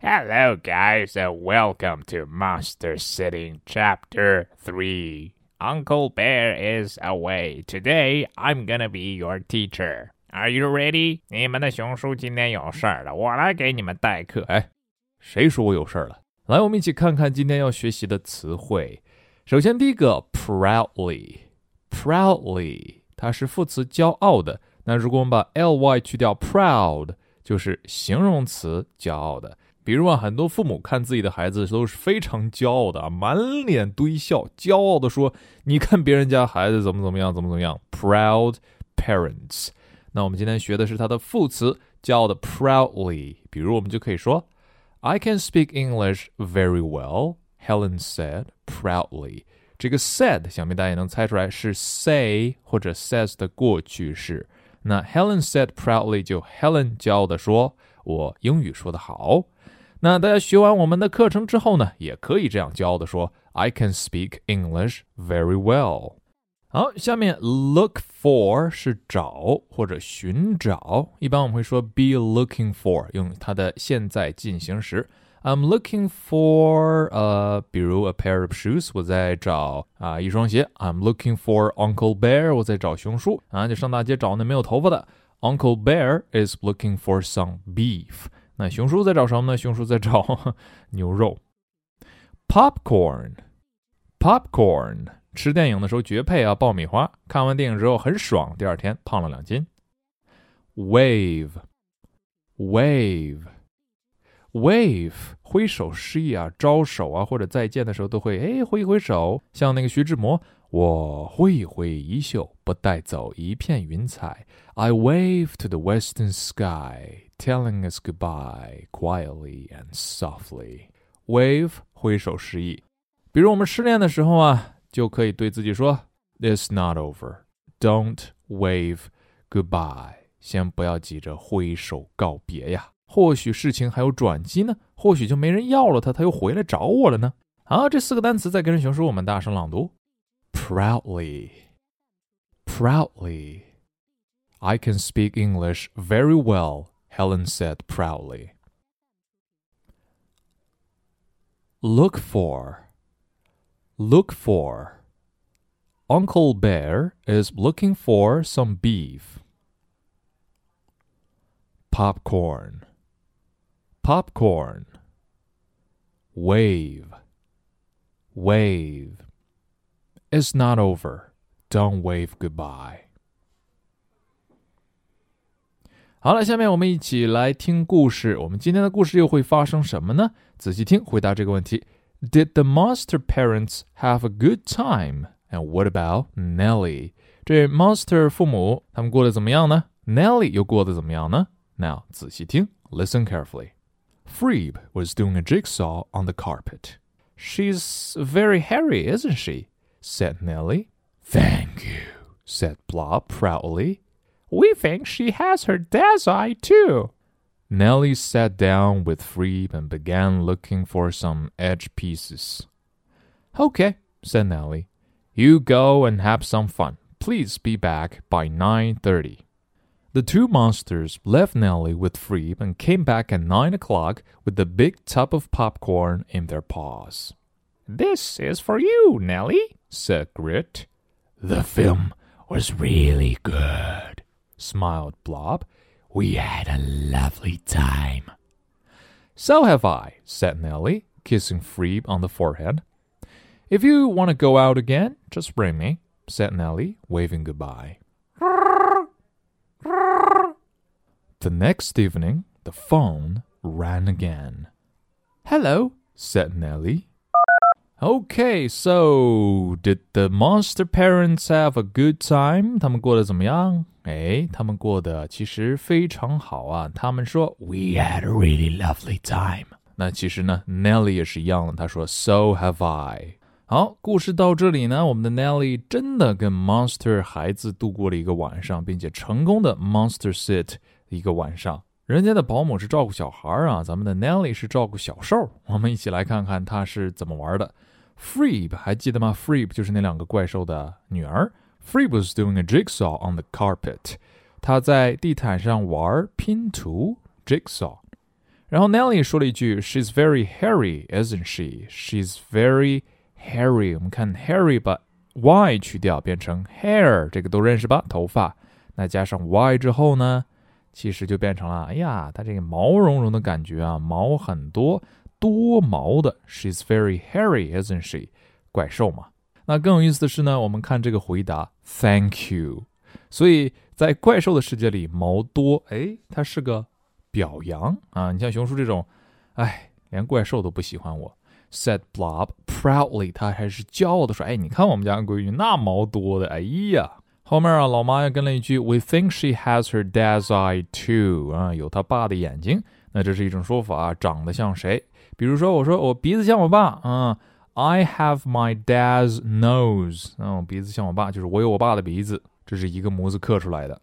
Hello, guys, and welcome to Monster Sitting Chapter 3. Uncle Bear is away. Today, I'm gonna be your teacher. Are you ready? 你们的熊叔今天有事儿了，我来给你们代课。哎，谁说我有事儿了？来，我们一起看看今天要学习的词汇。首先，第一个，proudly，proudly，它是副词，骄傲的。那如果我们把 ly 去掉，proud 就是形容词，骄傲的。 比如啊，很多父母看自己的孩子都是非常骄傲的啊，满脸堆笑，骄傲的说：“你看别人家孩子怎么怎么样，怎么怎么样。” Proud parents。那我们今天学的是它的副词，骄傲的 proudly。比如我们就可以说：“I can speak English very well,” Helen said proudly。这个 said 想必大家也能猜出来是 say 或者 says 的过去式。那 Helen said proudly 就 Helen 骄傲的说：“我英语说得好。”那大家学完我们的课程之后呢，也可以这样骄傲的说：“I can speak English very well。”好，下面 look for 是找或者寻找，一般我们会说 be looking for，用它的现在进行时。I'm looking for 呃，比如 a pair of shoes，我在找啊一双鞋。I'm looking for Uncle Bear，我在找熊叔啊，就上大街找那没有头发的。Uncle Bear is looking for some beef。 那熊叔在找什么呢？熊叔在找 牛肉。Popcorn，popcorn，吃电影的时候绝配啊！爆米花。看完电影之后很爽，第二天胖了两斤。Wave，wave，wave，挥手示意啊，招手啊，或者再见的时候都会哎挥一挥手，像那个徐志摩。我挥一挥衣袖，不带走一片云彩。I wave to the western sky, telling us goodbye quietly and softly. Wave 挥手示意。比如我们失恋的时候啊，就可以对自己说：“It's not over. Don't wave goodbye.” 先不要急着挥手告别呀，或许事情还有转机呢，或许就没人要了他，他又回来找我了呢。好，这四个单词再跟着熊叔我们大声朗读。proudly. Proudly. I can speak English very well, Helen said proudly. Look for. Look for. Uncle Bear is looking for some beef. Popcorn. Popcorn. Wave. Wave. It's not over. Don't wave goodbye. 好了，下面我们一起来听故事。我们今天的故事又会发生什么呢？仔细听，回答这个问题：Did the monster parents have a good time? And what about Nellie？这 monster 父母他们过得怎么样呢？Nellie 又过得怎么样呢？Now 仔细听，listen carefully. Freeb was doing a jigsaw on the carpet. She's very hairy, isn't she? said Nellie. Thank you, said Blob proudly. We think she has her dad's eye too. Nelly sat down with Freeb and began looking for some edge pieces. Okay, said Nelly. You go and have some fun. Please be back by 9.30. The two monsters left Nelly with Freeb and came back at 9 o'clock with the big tub of popcorn in their paws. This is for you, Nelly, said Grit. The film was really good, smiled Blob. We had a lovely time. So have I, said Nelly, kissing Freeb on the forehead. If you want to go out again, just ring me, said Nelly, waving goodbye. the next evening, the phone rang again. Hello, said Nelly, Okay, so did the monster parents have a good time? 他们过得怎么样？哎，他们过得其实非常好啊。他们说 We had a really lovely time。那其实呢，Nelly 也是一样的，他说 So have I。好，故事到这里呢，我们的 Nelly 真的跟 monster 孩子度过了一个晚上，并且成功的 monster sit 一个晚上。人家的保姆是照顾小孩啊，咱们的 Nelly 是照顾小兽。我们一起来看看他是怎么玩的。Freeb 还记得吗？Freeb 就是那两个怪兽的女儿。Freeb was doing a jigsaw on the carpet。他在地毯上玩拼图 jigsaw。然后 Nelly 说了一句：“She's very hairy, isn't she? She's very hairy。”我们看 hairy 把 y 去掉，变成 hair，这个都认识吧？头发。那加上 y 之后呢，其实就变成了，哎呀，它这个毛茸茸的感觉啊，毛很多，多毛的。She's very hairy, isn't she？怪兽嘛。那更有意思的是呢，我们看这个回答，Thank you。所以在怪兽的世界里，毛多，哎，它是个。表扬啊！你像熊叔这种，哎，连怪兽都不喜欢我。Said Blob proudly，他还是骄傲的说：“哎，你看我们家闺女那毛多的，哎呀！”后面啊，老妈又跟了一句：“We think she has her dad's eye too。”啊，有他爸的眼睛。那这是一种说法啊，长得像谁？比如说，我说我鼻子像我爸啊，I have my dad's nose。嗯，鼻子像我爸，就是我有我爸的鼻子，这是一个模子刻出来的。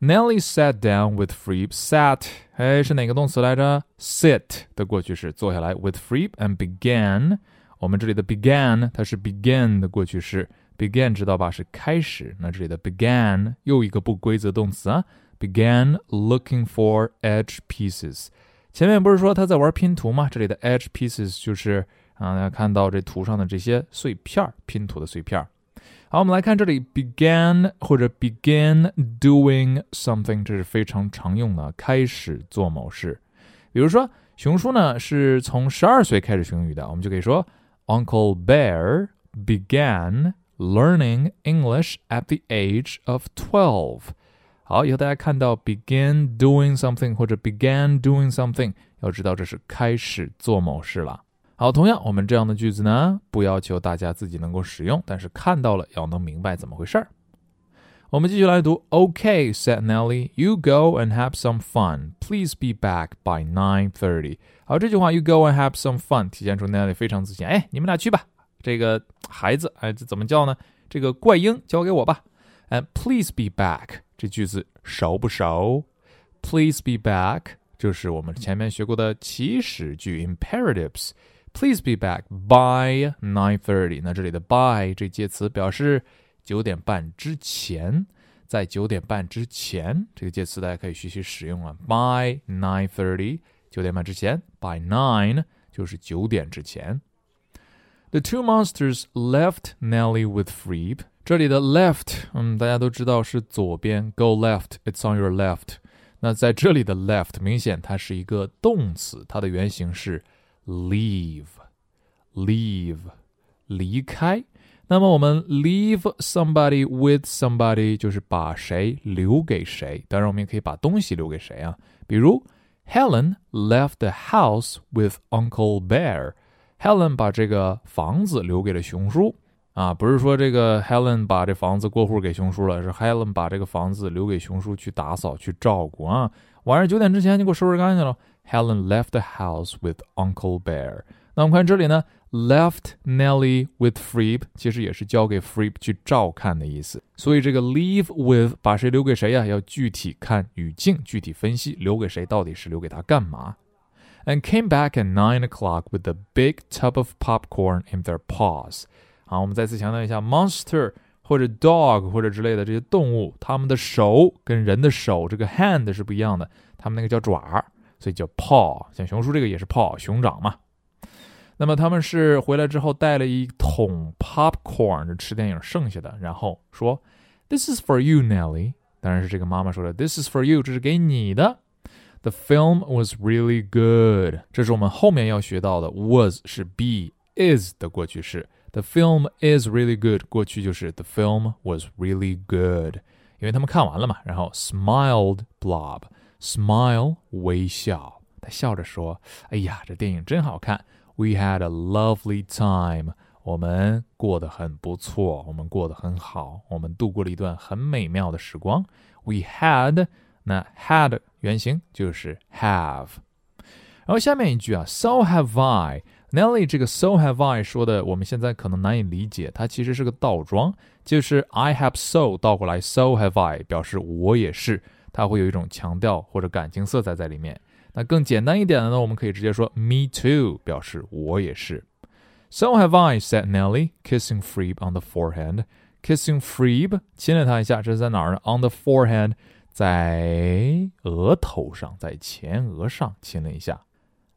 Nelly sat down with Freeb. Sat，哎，是哪个动词来着？Sit 的过去式，坐下来。With Freeb and began，我们这里的 began 它是 begin 的过去式。Began 知道吧？是开始。那这里的 began 又一个不规则动词啊。Began looking for edge pieces。前面不是说他在玩拼图吗？这里的 edge pieces 就是啊，大家看到这图上的这些碎片拼图的碎片好，我们来看这里，began 或者 begin doing something，这是非常常用的，开始做某事。比如说，熊叔呢是从十二岁开始学英语的，我们就可以说，Uncle Bear began learning English at the age of twelve。 好，以后大家看到 begin doing something 或者 began doing something，要知道这是开始做某事了。好，同样，我们这样的句子呢，不要求大家自己能够使用，但是看到了要能明白怎么回事儿。我们继续来读。Okay, said Nelly, you go and have some fun. Please be back by nine thirty. 好，这句话 you go and have some fun 体现出 Nelly 非常自信。哎，你们俩去吧。这个孩子，哎，这怎么叫呢？这个怪婴交给我吧。哎 please be back 这句子熟不熟？Please be back，就是我们前面学过的祈使句 imperatives。Please be back by nine thirty。那这里的 by 这介词表示九点半之前，在九点半之前这个介词大家可以学习使用啊。By nine thirty，九点半之前；by nine 就是九点之前。The two monsters left Nelly with Freeb 这里的 left，嗯，大家都知道是左边，go left，it's on your left。那在这里的 left 明显它是一个动词，它的原型是。leave，leave，离开。那么我们 leave somebody with somebody 就是把谁留给谁。当然，我们也可以把东西留给谁啊？比如 Helen left the house with Uncle Bear。Helen 把这个房子留给了熊叔啊，不是说这个 Helen 把这房子过户给熊叔了，是 Helen 把这个房子留给熊叔去打扫、去照顾啊。晚上九点之前你给我收拾干净了。Helen left the house with Uncle Bear。那我们看这里呢，left Nelly with Freeb，其实也是交给 Freeb 去照看的意思。所以这个 leave with 把谁留给谁呀、啊？要具体看语境，具体分析，留给谁到底是留给他干嘛？And came back at nine o'clock with a big tub of popcorn in their paws。好，我们再次强调一下，monster 或者 dog 或者之类的这些动物，它们的手跟人的手这个 hand 是不一样的，它们那个叫爪。所以叫 paw，像熊叔这个也是 paw，熊掌嘛。那么他们是回来之后带了一桶 popcorn，吃电影剩下的，然后说：“This is for you, Nelly。”当然是这个妈妈说的：“This is for you，这是给你的。” The film was really good。这是我们后面要学到的，was 是 be is 的过去式。The film is really good，过去就是 The film was really good，因为他们看完了嘛。然后 smiled Blob。Smile 微笑，他笑着说：“哎呀，这电影真好看。We had a lovely time，我们过得很不错，我们过得很好，我们度过了一段很美妙的时光。We had，那 had 原型就是 have。然后下面一句啊，So have I。 Nelly 这个 So have I 说的，我们现在可能难以理解，它其实是个倒装，就是 I have so 倒过来，So have I 表示我也是。它会有一种强调或者感情色彩在里面。那更简单一点的呢，我们可以直接说 "Me too"，表示我也是。So have I," said Nelly, kissing Freeb on the forehead. Kissing Freeb，亲了他一下，这是在哪儿呢？On the forehead，在额头上，在前额上亲了一下。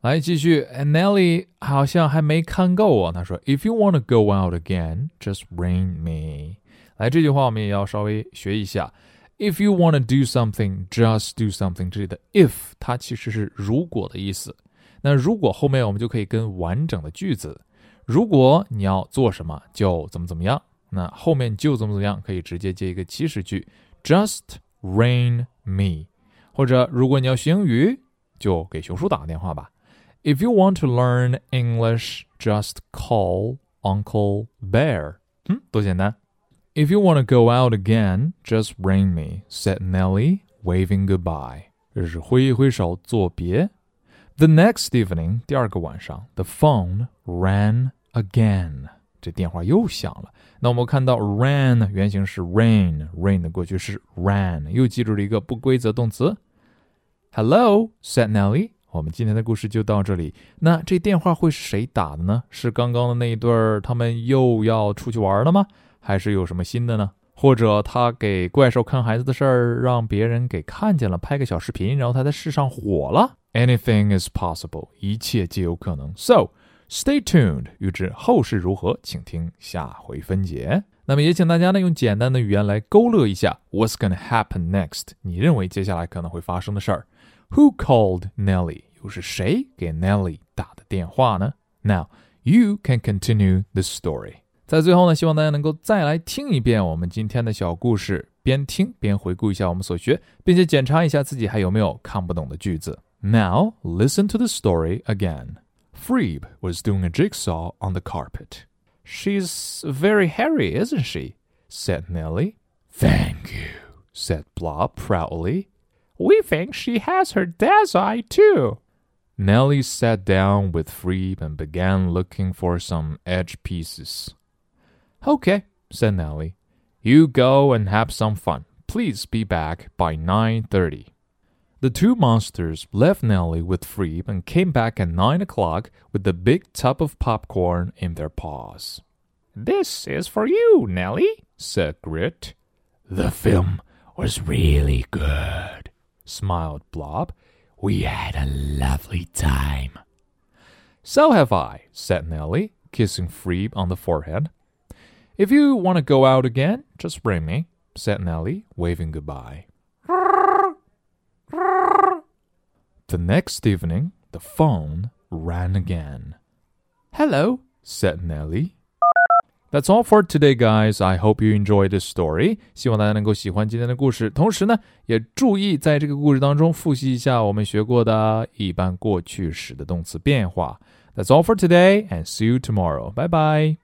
来继续，Nelly 好像还没看够啊。他说：“If you want to go out again, just ring me。”来，这句话我们也要稍微学一下。If you want to do something, just do something。这里的 if 它其实是如果的意思。那如果后面我们就可以跟完整的句子，如果你要做什么，就怎么怎么样。那后面就怎么怎么样，可以直接接一个祈使句，just ring me。或者如果你要学英语，就给熊叔打个电话吧。If you want to learn English, just call Uncle Bear. Hmm? 嗯，多简单。If you want to go out again, just ring me," said Nelly, waving goodbye. 这是挥一挥手作别。The next evening，第二个晚上，the phone rang again。这电话又响了。那我们看到 rang 原型是 rain，rain 的过去式 ran，又记住了一个不规则动词。Hello," said Nelly. 我们今天的故事就到这里。那这电话会是谁打的呢？是刚刚的那一对儿，他们又要出去玩了吗？还是有什么新的呢？或者他给怪兽看孩子的事儿让别人给看见了，拍个小视频，然后他在世上火了？Anything is possible，一切皆有可能。So stay tuned，预知后事如何，请听下回分解。那么也请大家呢用简单的语言来勾勒一下 What's gonna happen next？你认为接下来可能会发生的事儿？Who called Nellie？又是谁给 Nellie 打的电话呢？Now you can continue the story。在最后呢，希望大家能够再来听一遍我们今天的小故事，边听边回顾一下我们所学，并且检查一下自己还有没有看不懂的句子。Now listen to the story again. Freeb was doing a jigsaw on the carpet. She's very hairy, isn't she? said Nelly. Thank you, said Blob proudly. We think she has her dad's eye too. Nelly sat down with Freeb and began looking for some edge pieces. Okay, said Nelly. You go and have some fun. Please be back by 9.30. The two monsters left Nelly with Freeb and came back at 9 o'clock with the big tub of popcorn in their paws. This is for you, Nelly, said Grit. The film was really good smiled Blob. We had a lovely time. So have I, said Nelly, kissing Freeb on the forehead. If you want to go out again, just bring me, said Nelly, waving goodbye. the next evening, the phone rang again. Hello, said Nellie, That's all for today, guys. I hope you enjoy this story. 希望大家能够喜欢今天的故事。同时呢，也注意在这个故事当中复习一下我们学过的一般过去时的动词变化。That's all for today, and see you tomorrow. Bye bye.